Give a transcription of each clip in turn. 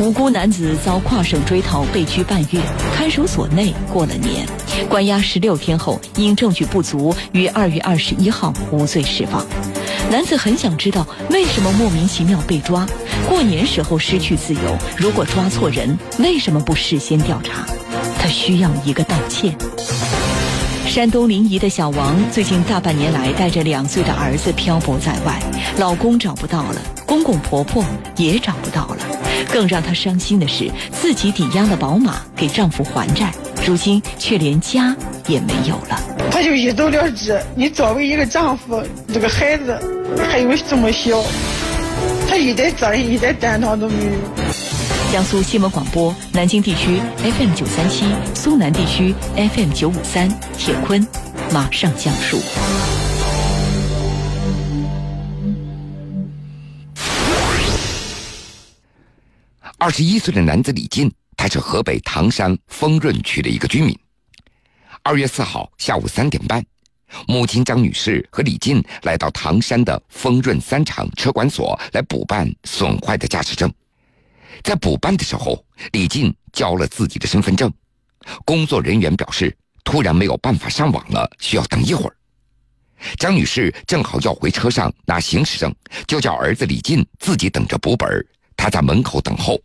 无辜男子遭跨省追逃被拘半月，看守所内过了年，关押十六天后，因证据不足，于二月二十一号无罪释放。男子很想知道为什么莫名其妙被抓，过年时候失去自由，如果抓错人，为什么不事先调查？他需要一个道歉。山东临沂的小王最近大半年来带着两岁的儿子漂泊在外，老公找不到了，公公婆婆也找不到了。更让她伤心的是，自己抵押了宝马给丈夫还债，如今却连家也没有了。他就一走了之。你作为一个丈夫，这个孩子还有这么小，他一点责任、一点担当都没有。江苏新闻广播，南京地区 FM 九三七，苏南地区 FM 九五三，铁坤马上讲述。二十一岁的男子李进，他是河北唐山丰润区的一个居民。二月四号下午三点半，母亲张女士和李进来到唐山的丰润三厂车管所来补办损坏的驾驶证。在补办的时候，李进交了自己的身份证。工作人员表示，突然没有办法上网了，需要等一会儿。张女士正好要回车上拿行驶证，就叫儿子李进自己等着补本她在门口等候，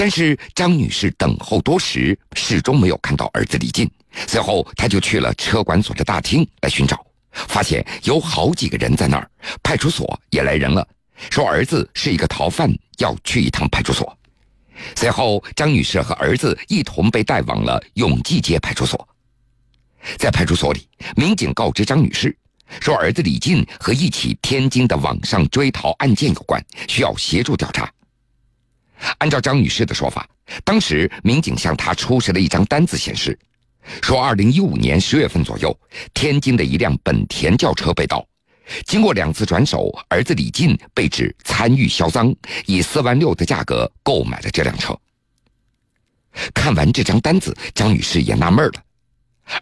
但是张女士等候多时，始终没有看到儿子李进。随后，她就去了车管所的大厅来寻找，发现有好几个人在那儿，派出所也来人了。说儿子是一个逃犯，要去一趟派出所。随后，张女士和儿子一同被带往了永济街派出所。在派出所里，民警告知张女士，说儿子李进和一起天津的网上追逃案件有关，需要协助调查。按照张女士的说法，当时民警向她出示了一张单子，显示说，二零一五年十月份左右，天津的一辆本田轿车被盗。经过两次转手，儿子李进被指参与销赃，以四万六的价格购买了这辆车。看完这张单子，张女士也纳闷了：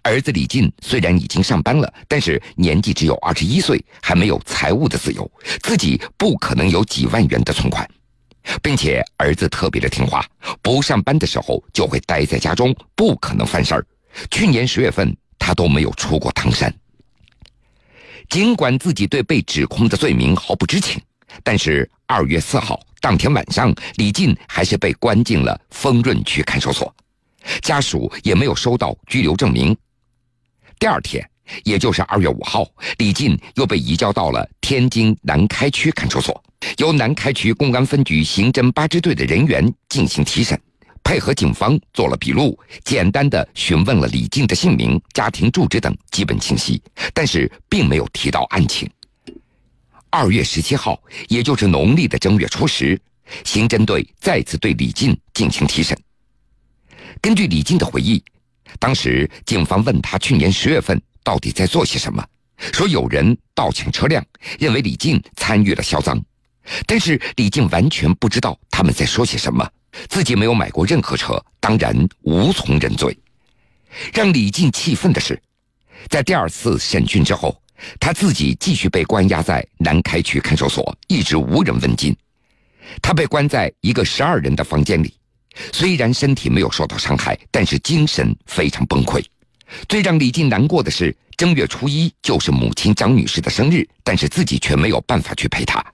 儿子李进虽然已经上班了，但是年纪只有二十一岁，还没有财务的自由，自己不可能有几万元的存款，并且儿子特别的听话，不上班的时候就会待在家中，不可能犯事儿。去年十月份，他都没有出过唐山。尽管自己对被指控的罪名毫不知情，但是二月四号当天晚上，李进还是被关进了丰润区看守所，家属也没有收到拘留证明。第二天，也就是二月五号，李进又被移交到了天津南开区看守所，由南开区公安分局刑侦八支队的人员进行提审。配合警方做了笔录，简单的询问了李进的姓名、家庭住址等基本信息，但是并没有提到案情。二月十七号，也就是农历的正月初十，刑侦队再次对李进进行提审。根据李进的回忆，当时警方问他去年十月份到底在做些什么，说有人盗抢车辆，认为李进参与了销赃，但是李进完全不知道他们在说些什么。自己没有买过任何车，当然无从认罪。让李进气愤的是，在第二次审讯之后，他自己继续被关押在南开区看守所，一直无人问津。他被关在一个十二人的房间里，虽然身体没有受到伤害，但是精神非常崩溃。最让李进难过的是，正月初一就是母亲张女士的生日，但是自己却没有办法去陪她。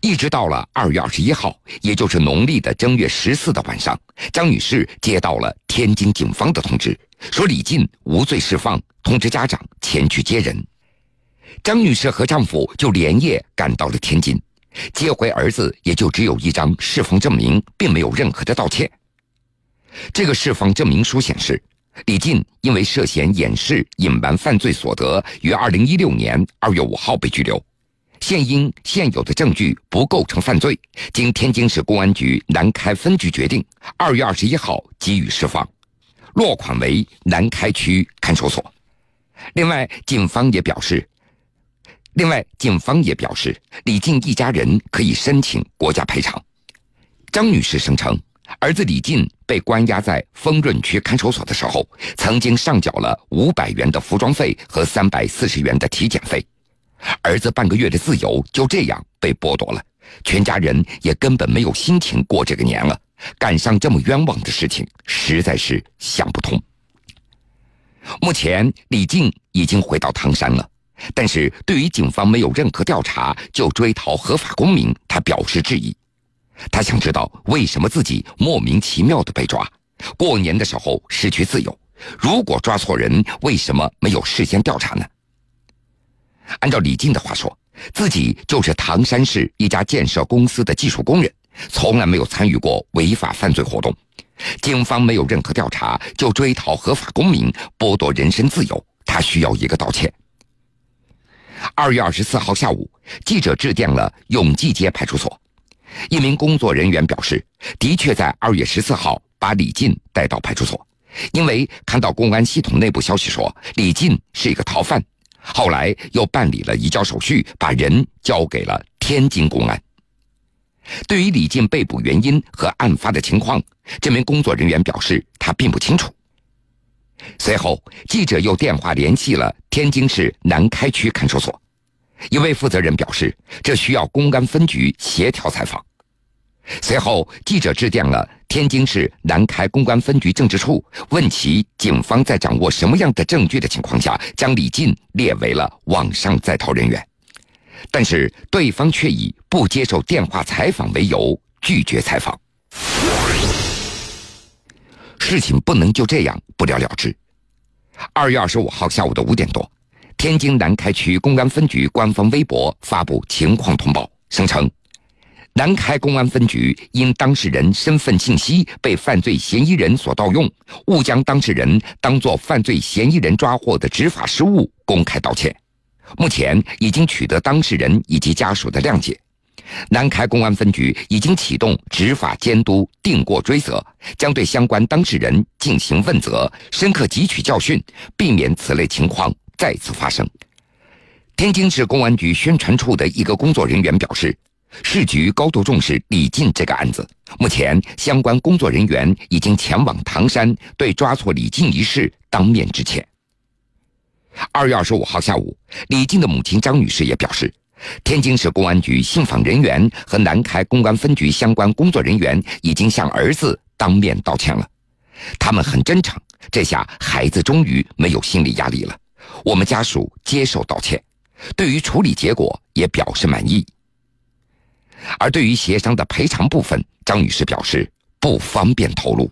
一直到了二月二十一号，也就是农历的正月十四的晚上，张女士接到了天津警方的通知，说李进无罪释放，通知家长前去接人。张女士和丈夫就连夜赶到了天津，接回儿子，也就只有一张释放证明，并没有任何的道歉。这个释放证明书显示，李进因为涉嫌掩饰、隐瞒犯罪所得，于二零一六年二月五号被拘留。现因现有的证据不构成犯罪，经天津市公安局南开分局决定，二月二十一号给予释放，落款为南开区看守所。另外，警方也表示，另外警方也表示，李进一家人可以申请国家赔偿。张女士声称，儿子李进被关押在丰润区看守所的时候，曾经上缴了五百元的服装费和三百四十元的体检费。儿子半个月的自由就这样被剥夺了，全家人也根本没有心情过这个年了。干上这么冤枉的事情，实在是想不通。目前李静已经回到唐山了，但是对于警方没有任何调查就追逃合法公民，他表示质疑。他想知道为什么自己莫名其妙的被抓，过年的时候失去自由。如果抓错人，为什么没有事先调查呢？按照李静的话说，自己就是唐山市一家建设公司的技术工人，从来没有参与过违法犯罪活动。警方没有任何调查就追讨合法公民，剥夺人身自由，他需要一个道歉。二月二十四号下午，记者致电了永济街派出所，一名工作人员表示，的确在二月十四号把李进带到派出所，因为看到公安系统内部消息说李进是一个逃犯，后来又办理了移交手续，把人交给了天津公安。对于李进被捕原因和案发的情况，这名工作人员表示他并不清楚。随后，记者又电话联系了天津市南开区看守所，一位负责人表示这需要公安分局协调采访。随后，记者致电了天津市南开公安分局政治处，问其警方在掌握什么样的证据的情况下，将李进列为了网上在逃人员。但是对方却以不接受电话采访为由拒绝采访。事情不能就这样不了了之。二月二十五号下午的五点多，天津南开区公安分局官方微博发布情况通报，声称南开公安分局因当事人身份信息被犯罪嫌疑人所盗用，误将当事人当作犯罪嫌疑人抓获的执法失误，公开道歉。目前已经取得当事人以及家属的谅解，南开公安分局已经启动执法监督、定过追责，将对相关当事人进行问责，深刻汲取教训，避免此类情况再次发生。天津市公安局宣传处的一个工作人员表示，市局高度重视李进这个案子，目前相关工作人员已经前往唐山，对抓错李进一事当面致歉。二月二十五号下午，李静的母亲张女士也表示，天津市公安局信访人员和南开公安分局相关工作人员已经向儿子当面道歉了，他们很真诚，这下孩子终于没有心理压力了。我们家属接受道歉，对于处理结果也表示满意。而对于协商的赔偿部分，张女士表示不方便透露。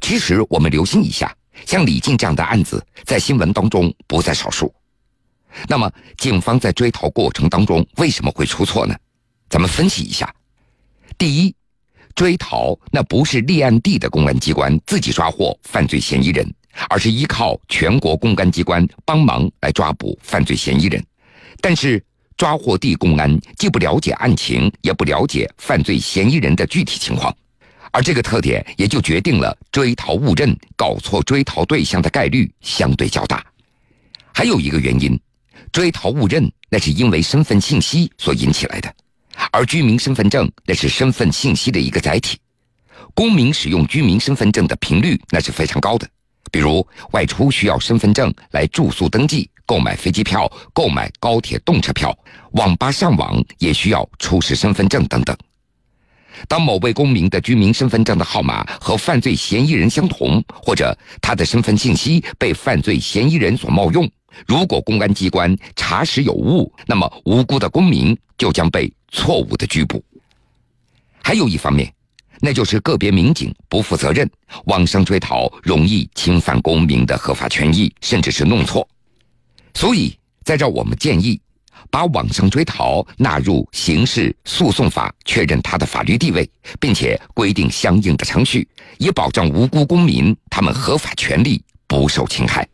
其实我们留心一下。像李静这样的案子，在新闻当中不在少数。那么，警方在追逃过程当中为什么会出错呢？咱们分析一下。第一，追逃那不是立案地的公安机关自己抓获犯罪嫌疑人，而是依靠全国公安机关帮忙来抓捕犯罪嫌疑人。但是，抓获地公安既不了解案情，也不了解犯罪嫌疑人的具体情况。而这个特点也就决定了追逃误认、搞错追逃对象的概率相对较大。还有一个原因，追逃误认那是因为身份信息所引起来的，而居民身份证那是身份信息的一个载体。公民使用居民身份证的频率那是非常高的，比如外出需要身份证来住宿登记、购买飞机票、购买高铁动车票，网吧上网也需要出示身份证等等。当某位公民的居民身份证的号码和犯罪嫌疑人相同，或者他的身份信息被犯罪嫌疑人所冒用，如果公安机关查实有误，那么无辜的公民就将被错误的拘捕。还有一方面，那就是个别民警不负责任，网上追逃容易侵犯公民的合法权益，甚至是弄错。所以，在这我们建议。把网上追逃纳入刑事诉讼法，确认他的法律地位，并且规定相应的程序，以保障无辜公民他们合法权利不受侵害。